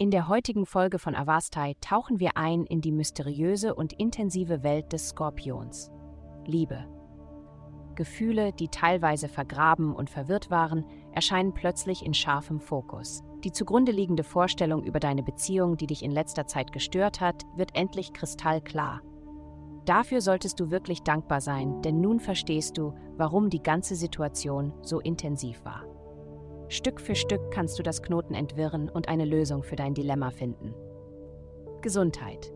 In der heutigen Folge von Avastai tauchen wir ein in die mysteriöse und intensive Welt des Skorpions. Liebe. Gefühle, die teilweise vergraben und verwirrt waren, erscheinen plötzlich in scharfem Fokus. Die zugrunde liegende Vorstellung über deine Beziehung, die dich in letzter Zeit gestört hat, wird endlich kristallklar. Dafür solltest du wirklich dankbar sein, denn nun verstehst du, warum die ganze Situation so intensiv war. Stück für Stück kannst du das Knoten entwirren und eine Lösung für dein Dilemma finden. Gesundheit.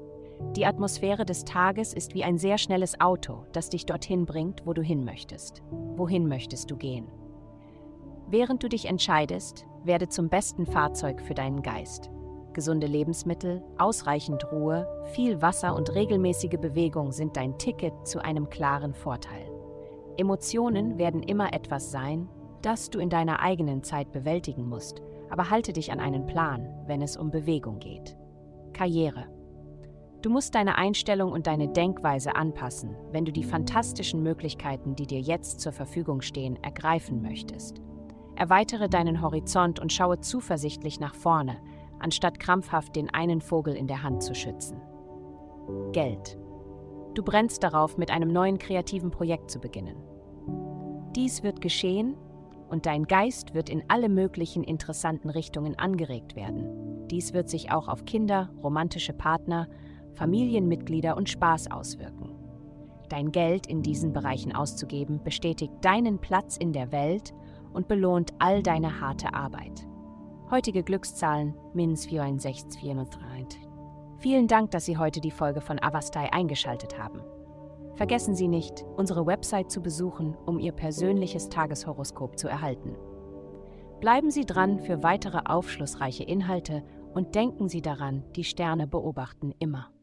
Die Atmosphäre des Tages ist wie ein sehr schnelles Auto, das dich dorthin bringt, wo du hin möchtest. Wohin möchtest du gehen? Während du dich entscheidest, werde zum besten Fahrzeug für deinen Geist. Gesunde Lebensmittel, ausreichend Ruhe, viel Wasser und regelmäßige Bewegung sind dein Ticket zu einem klaren Vorteil. Emotionen werden immer etwas sein, das du in deiner eigenen Zeit bewältigen musst, aber halte dich an einen Plan, wenn es um Bewegung geht. Karriere. Du musst deine Einstellung und deine Denkweise anpassen, wenn du die fantastischen Möglichkeiten, die dir jetzt zur Verfügung stehen, ergreifen möchtest. Erweitere deinen Horizont und schaue zuversichtlich nach vorne, anstatt krampfhaft den einen Vogel in der Hand zu schützen. Geld. Du brennst darauf, mit einem neuen kreativen Projekt zu beginnen. Dies wird geschehen und dein Geist wird in alle möglichen interessanten Richtungen angeregt werden. Dies wird sich auch auf Kinder, romantische Partner, Familienmitglieder und Spaß auswirken. Dein Geld in diesen Bereichen auszugeben bestätigt deinen Platz in der Welt und belohnt all deine harte Arbeit. Heutige Glückszahlen Mins 46403. Vielen Dank, dass Sie heute die Folge von Avastai eingeschaltet haben. Vergessen Sie nicht, unsere Website zu besuchen, um Ihr persönliches Tageshoroskop zu erhalten. Bleiben Sie dran für weitere aufschlussreiche Inhalte und denken Sie daran, die Sterne beobachten immer.